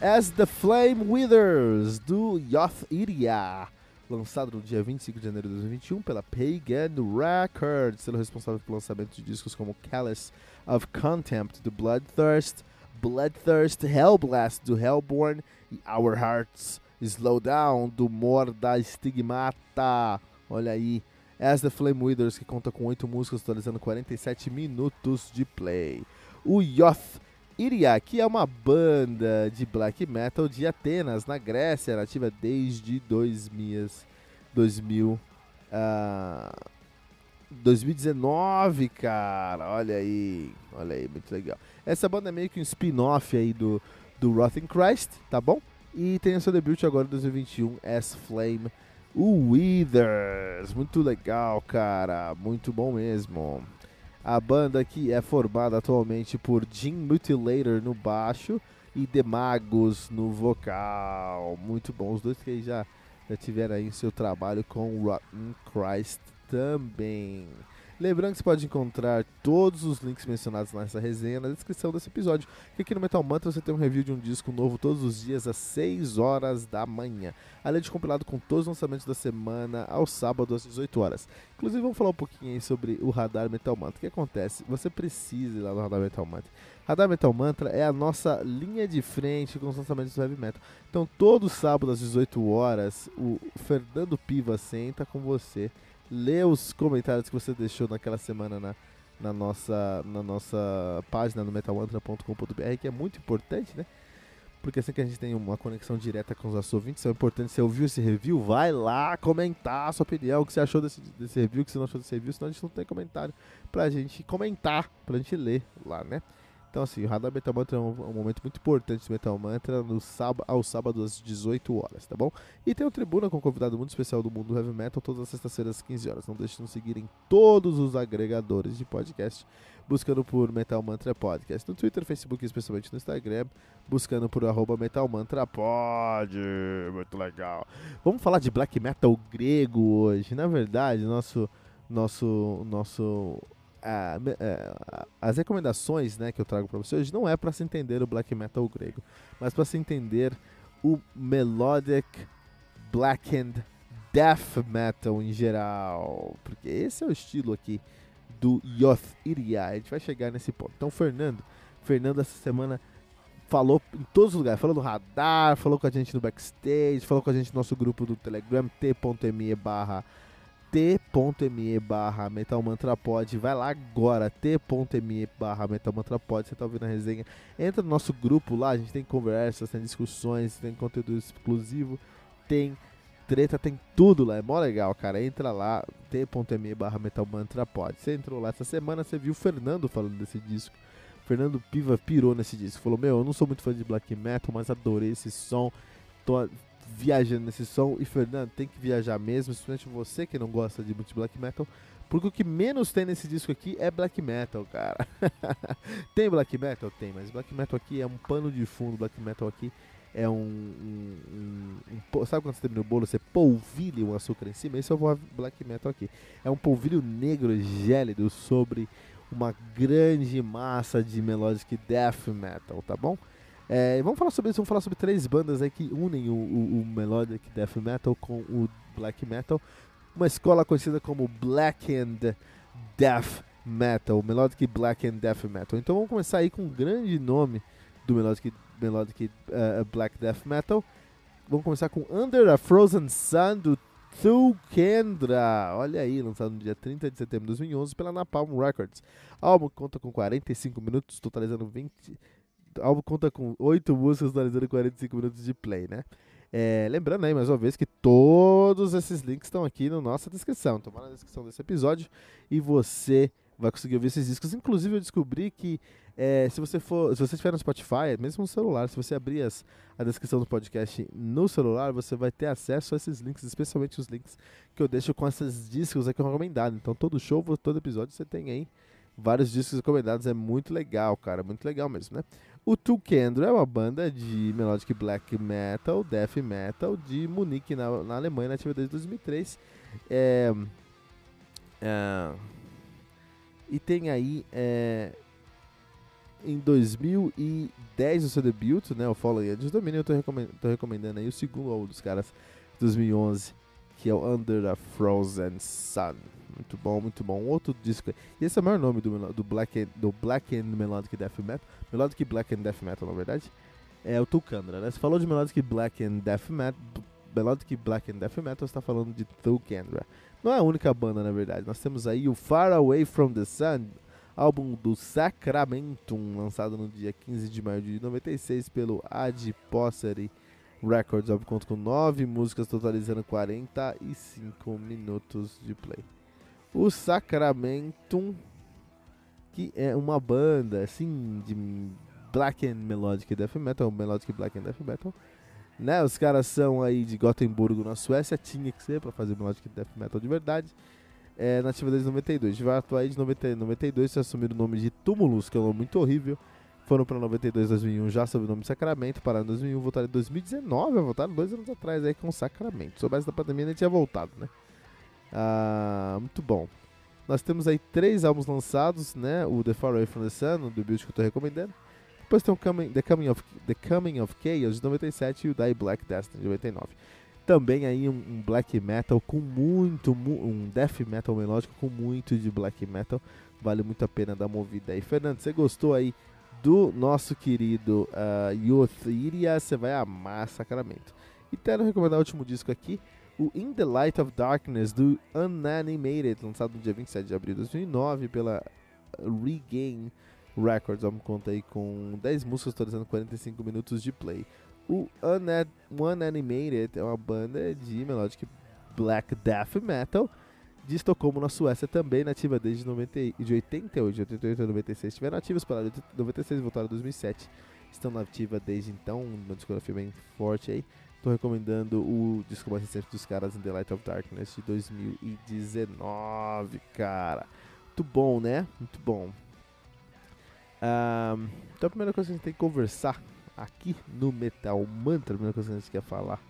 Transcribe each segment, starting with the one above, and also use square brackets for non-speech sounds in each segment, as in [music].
As the Flame Withers, do Yoth Iria, lançado no dia 25 de janeiro de 2021 pela Pagan Records, sendo responsável pelo lançamento de discos como Callous of Contempt, do Bloodthirst, Bloodthirst Hellblast, do Hellborn, e Our Hearts Slow Down, do Morda Stigmata. Olha aí, As the Flame Withers, que conta com 8 músicas, totalizando 47 minutos de play. O Yoth Iria, que é uma banda de black metal de Atenas, na Grécia, nativa desde 2000, 2000 uh, 2019, cara. Olha aí, olha aí, muito legal. Essa banda é meio que um spin-off aí do, do Rotting Christ, tá bom? E tem o seu debut agora em 2021, As Flame Withers. Muito legal, cara. Muito bom mesmo. A banda que é formada atualmente por Jim Mutilator no baixo e Demagos no vocal. Muito bom, os dois que já, já tiveram aí seu trabalho com Rotten Christ também. Lembrando que você pode encontrar todos os links mencionados nessa resenha na descrição desse episódio. Que aqui no Metal Mantra você tem um review de um disco novo todos os dias às 6 horas da manhã. Além de compilado com todos os lançamentos da semana ao sábado às 18 horas. Inclusive vamos falar um pouquinho sobre o Radar Metal Mantra. O que acontece? Você precisa ir lá no Radar Metal Mantra. Radar Metal Mantra é a nossa linha de frente com os lançamentos do heavy metal. Então todo sábado às 18 horas o Fernando Piva senta com você lê os comentários que você deixou naquela semana na, na, nossa, na nossa página no metalmantra.com.br, que é muito importante, né? Porque assim que a gente tem uma conexão direta com os nossos ouvintes, é importante você ouviu esse review, vai lá comentar a sua opinião, o que você achou desse, desse review, o que você não achou desse review, senão a gente não tem comentário pra gente comentar, pra gente ler lá, né? Então, assim, o Radar Metal Mantra é um, um, momento muito importante do Metal Mantra no sábado, ao sábado às 18 horas, tá bom? E tem o Tribuna com um convidado muito especial do mundo do Heavy Metal todas as sextas-feiras às 15 horas. Não deixe de nos seguir em todos os agregadores de podcast, buscando por Metal Mantra Podcast. No Twitter, Facebook e especialmente no Instagram, buscando por arroba Metal Mantra Pod. Muito legal. Vamos falar de Black Metal grego hoje. Na verdade, nosso... Nosso, nosso as recomendações né, que eu trago para vocês hoje não é para se entender o black metal grego, mas para se entender o melodic blackened death metal em geral, porque esse é o estilo aqui do Yoth Iria. A gente vai chegar nesse ponto. Então, Fernando, Fernando essa semana falou em todos os lugares, falou no radar, falou com a gente no backstage, falou com a gente no nosso grupo do Telegram t.me barra t.me barra metalmantrapod, vai lá agora, t.me barra metalmantrapod, você tá ouvindo a resenha, entra no nosso grupo lá, a gente tem conversas, tem discussões, tem conteúdo exclusivo, tem treta, tem tudo lá, é mó legal, cara, entra lá, t.me barra metalmantrapod, você entrou lá essa semana, você viu o Fernando falando desse disco, Fernando Piva pirou nesse disco, falou, meu, eu não sou muito fã de black metal, mas adorei esse som, tô viajando nesse som. E Fernando, tem que viajar mesmo, especialmente você que não gosta de muito black metal. Porque o que menos tem nesse disco aqui é black metal, cara. [laughs] tem black metal? Tem, mas black metal aqui é um pano de fundo. Black metal aqui é um. um, um, um sabe quando você termina o bolo, você polvilha um açúcar em cima? Esse é o black metal aqui. É um polvilho negro gélido sobre uma grande massa de melodic death metal, tá bom? É, vamos falar sobre isso, vamos falar sobre três bandas aí que unem o, o, o Melodic Death Metal com o Black Metal. Uma escola conhecida como Black and Death Metal, Melodic Black and Death Metal. Então vamos começar aí com um grande nome do Melodic, Melodic uh, Black Death Metal. Vamos começar com Under a Frozen Sun do Thukendra. Olha aí, lançado no dia 30 de setembro de 2011 pela Napalm Records. O álbum conta com 45 minutos, totalizando 20, o álbum conta com 8 músicas totalizando 45 minutos de play, né? É, lembrando aí, mais uma vez, que todos esses links estão aqui na nossa descrição. Então, na descrição desse episódio e você vai conseguir ouvir esses discos. Inclusive, eu descobri que é, se você for, se você estiver no Spotify, mesmo no celular, se você abrir as, a descrição do podcast no celular, você vai ter acesso a esses links, especialmente os links que eu deixo com esses discos aqui recomendados. Então, todo show, todo episódio, você tem aí vários discos recomendados. É muito legal, cara, muito legal mesmo, né? O Tukendro é uma banda de melodic black metal, death metal de Munique, na, na Alemanha, nativa desde 2003. É, é, e tem aí é, em 2010 o seu debut, né, o Fallen Angels Dominion, eu tô recomendando, tô recomendando aí o segundo álbum dos caras, 2011, que é o Under the Frozen Sun. Muito bom, muito bom. Outro disco. E esse é o maior nome do, do, Black, and, do Black and Melodic Death Metal. Melodic Black and Death Metal, na verdade. É o Tulkandra, né? Você falou de Melodic Black and Death Metal. Melodic Black and Death Metal, você está falando de Tulkandra. Não é a única banda, na verdade. Nós temos aí o Far Away from the Sun, álbum do Sacramentum, lançado no dia 15 de maio de 96 pelo Ad Posseri Records. álbum conta com 9 músicas, totalizando 45 minutos de play. O Sacramentum, que é uma banda assim de black and melodic death metal, melodic black and death metal, né? Os caras são aí de Gotemburgo, na Suécia, tinha que ser para fazer Melodic Death Metal de verdade. É, nativa desde 92. Vai atuar aí de 90, 92, se assumiram o nome de Tumulus, que é um nome muito horrível. Foram para 92, 2001, já sob o nome de Sacramento. Pararam em 2001, voltaram em 2019, voltaram dois anos atrás aí com Sacramento. Se soubesse da pandemia, nem tinha voltado, né? Ah, muito bom. Nós temos aí três álbuns lançados, né? O The Far Away From The Sun, o debut que eu estou recomendando. Depois tem o Coming, The, Coming of, The Coming of Chaos de 97 e o Die Black Destiny de 99. Também aí um, um black metal com muito, um death metal melódico com muito de black metal. Vale muito a pena dar uma ouvida aí. Fernando, você gostou aí do nosso querido uh? Você vai amar Sacramento. E quero recomendar o último disco aqui, o In the Light of Darkness do Unanimated, lançado no dia 27 de abril de 2009 pela Regain Records. Vamos conta aí com 10 músicas, totalizando 45 minutos de play. O One Animated é uma banda de melodic black death metal de Estocolmo, na Suécia, também nativa desde 90, de 88, de 88 a 96. Estiveram ativos para 96 e voltaram em 2007. Estão nativa desde então, uma discografia bem forte aí. Estou recomendando o disco mais recente dos caras, In The Light of Darkness, de 2019, cara. Muito bom, né? Muito bom. Um, então a primeira coisa que a gente tem que conversar aqui no Metal Mantra, a primeira coisa que a gente quer falar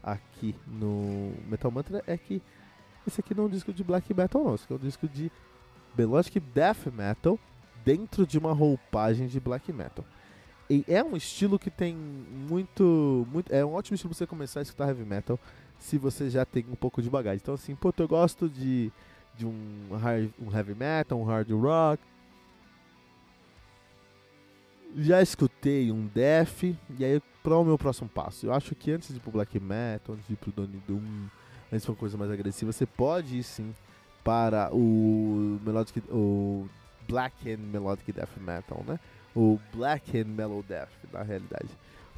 aqui no Metal Mantra é que esse aqui não é um disco de black metal não, esse aqui é um disco de melodic death metal dentro de uma roupagem de black metal. E é um estilo que tem muito, muito é um ótimo estilo pra você começar a escutar heavy metal se você já tem um pouco de bagagem. Então assim, pô, eu gosto de de um, hard, um heavy metal, um hard rock, já escutei um Def, e aí para o meu próximo passo? Eu acho que antes de ir pro Black Metal, antes de ir pro Donny Doom, antes de uma coisa mais agressiva, você pode ir sim para o Melodic, o Black and Melodic Death Metal, né? O Black and Mellow Death, na realidade.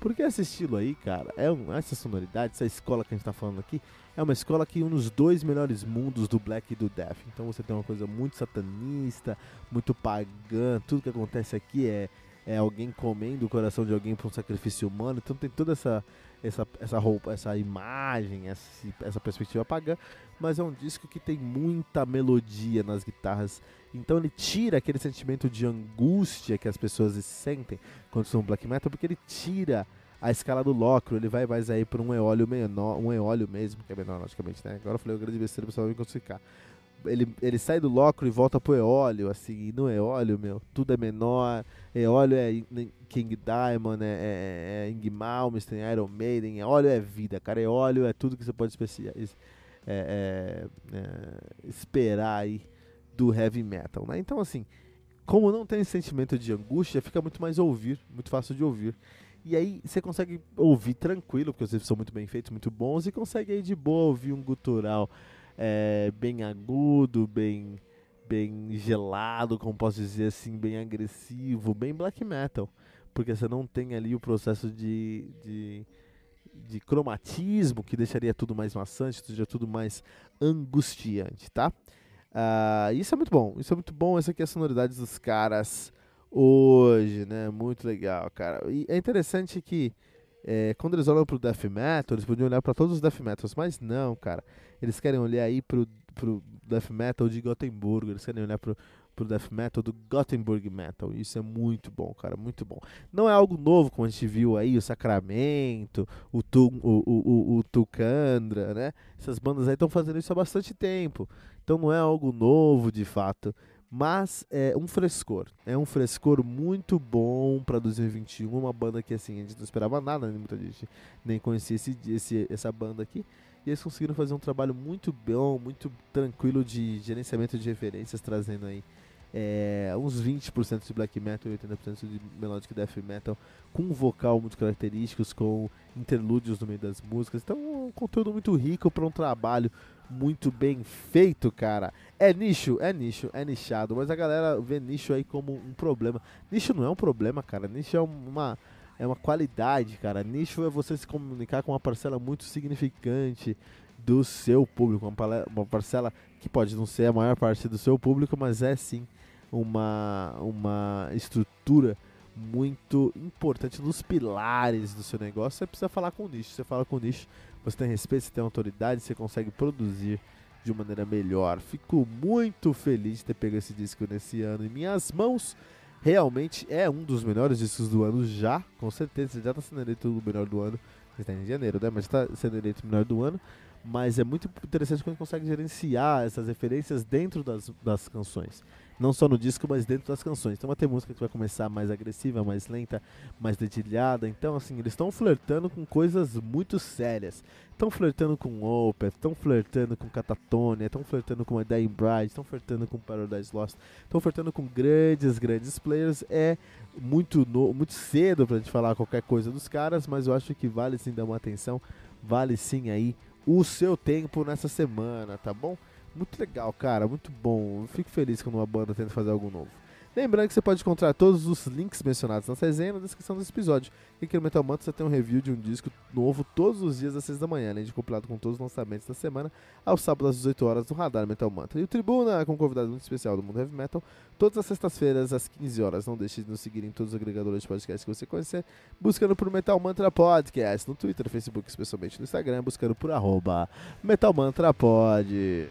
Porque esse estilo aí, cara, é um, essa sonoridade, essa escola que a gente tá falando aqui, é uma escola que une os dois melhores mundos do Black e do Death. Então você tem uma coisa muito satanista, muito pagã, tudo que acontece aqui é é alguém comendo o coração de alguém para um sacrifício humano. Então tem toda essa essa, essa roupa, essa imagem, essa, essa perspectiva pagã, mas é um disco que tem muita melodia nas guitarras. Então ele tira aquele sentimento de angústia que as pessoas sentem quando são black metal, porque ele tira a escala do locro, ele vai mais aí para um eólio menor, um eólio mesmo, que é menor logicamente, né? Agora eu falei o grande besteira, o pessoal vai me crucificar ele, ele sai do locro e volta pro eólio, assim, e no eólio, meu, tudo é menor, eólio é King Diamond, é, é, é Ing Malmsteen, Iron Maiden, eólio é vida, cara, eólio é tudo que você pode é, é, é, esperar aí do heavy metal, né? Então, assim, como não tem sentimento de angústia, fica muito mais ouvir, muito fácil de ouvir. E aí você consegue ouvir tranquilo, porque os são muito bem feitos, muito bons, e consegue aí de boa ouvir um gutural é, bem agudo, bem, bem gelado, como posso dizer assim, bem agressivo, bem black metal. Porque você não tem ali o processo de, de, de cromatismo que deixaria tudo mais maçante, deixaria tudo mais angustiante, tá? Uh, isso é muito bom, isso é muito bom, essa aqui é a sonoridade dos caras hoje, né? Muito legal, cara. E é interessante que é, quando eles olham pro death metal, eles podiam olhar para todos os death metals, mas não, cara. Eles querem olhar aí pro, pro death metal de Gothenburg, eles querem olhar pro, pro death metal do Gothenburg Metal. Isso é muito bom, cara, muito bom. Não é algo novo, como a gente viu aí, o Sacramento, o, tu, o, o, o, o Tucandra, né? Essas bandas aí estão fazendo isso há bastante tempo. Então não é algo novo de fato mas é um frescor. É um frescor muito bom para 2021. Uma banda que assim, a gente não esperava nada, né? muita gente nem conhecia esse, esse, essa banda aqui. E eles conseguiram fazer um trabalho muito bom, muito tranquilo de gerenciamento de referências, trazendo aí é, uns 20% de black metal e 80% de melodic death metal, com um vocal muito característicos, com interlúdios no meio das músicas. Então, um conteúdo muito rico para um trabalho muito bem feito, cara. É nicho, é nicho, é nichado, mas a galera vê nicho aí como um problema. Nicho não é um problema, cara. Nicho é uma é uma qualidade, cara. Nicho é você se comunicar com uma parcela muito significante do seu público, uma parcela que pode não ser a maior parte do seu público, mas é sim uma uma estrutura muito importante nos pilares do seu negócio. Você precisa falar com o nicho. Você fala com o nicho, você tem respeito, você tem autoridade, você consegue produzir de maneira melhor. Fico muito feliz de ter pego esse disco nesse ano em minhas mãos. Realmente é um dos melhores discos do ano já, com certeza. Já está sendo eleito o melhor do ano. Está em janeiro, né? Mas está sendo eleito o melhor do ano. Mas é muito interessante quando consegue gerenciar essas referências dentro das, das canções não só no disco, mas dentro das canções. Então vai ter música que vai começar mais agressiva, mais lenta, mais dedilhada. Então, assim, eles estão flertando com coisas muito sérias. Estão flertando com Opeth, estão flertando com Catatonia, estão flertando com A Dying Bride, estão flertando com Paradise Lost, estão flertando com grandes, grandes players. É muito, no, muito cedo pra gente falar qualquer coisa dos caras, mas eu acho que vale sim dar uma atenção, vale sim aí o seu tempo nessa semana, tá bom? Muito legal, cara, muito bom. Fico feliz quando uma banda tenta fazer algo novo. Lembrando que você pode encontrar todos os links mencionados na resenha na descrição desse episódio. E aqui no Metal Mantra você tem um review de um disco novo todos os dias às 6 da manhã, além de compilado com todos os lançamentos da semana, aos sábados às 18 horas no Radar Metal Mantra. E o Tribuna, com um convidado muito especial do mundo heavy metal, todas as sextas-feiras às 15 horas. Não deixe de nos seguir em todos os agregadores de podcast que você conhecer, buscando por Metal Mantra Podcast, no Twitter, Facebook, especialmente no Instagram, buscando por arroba Metal Mantra Pod.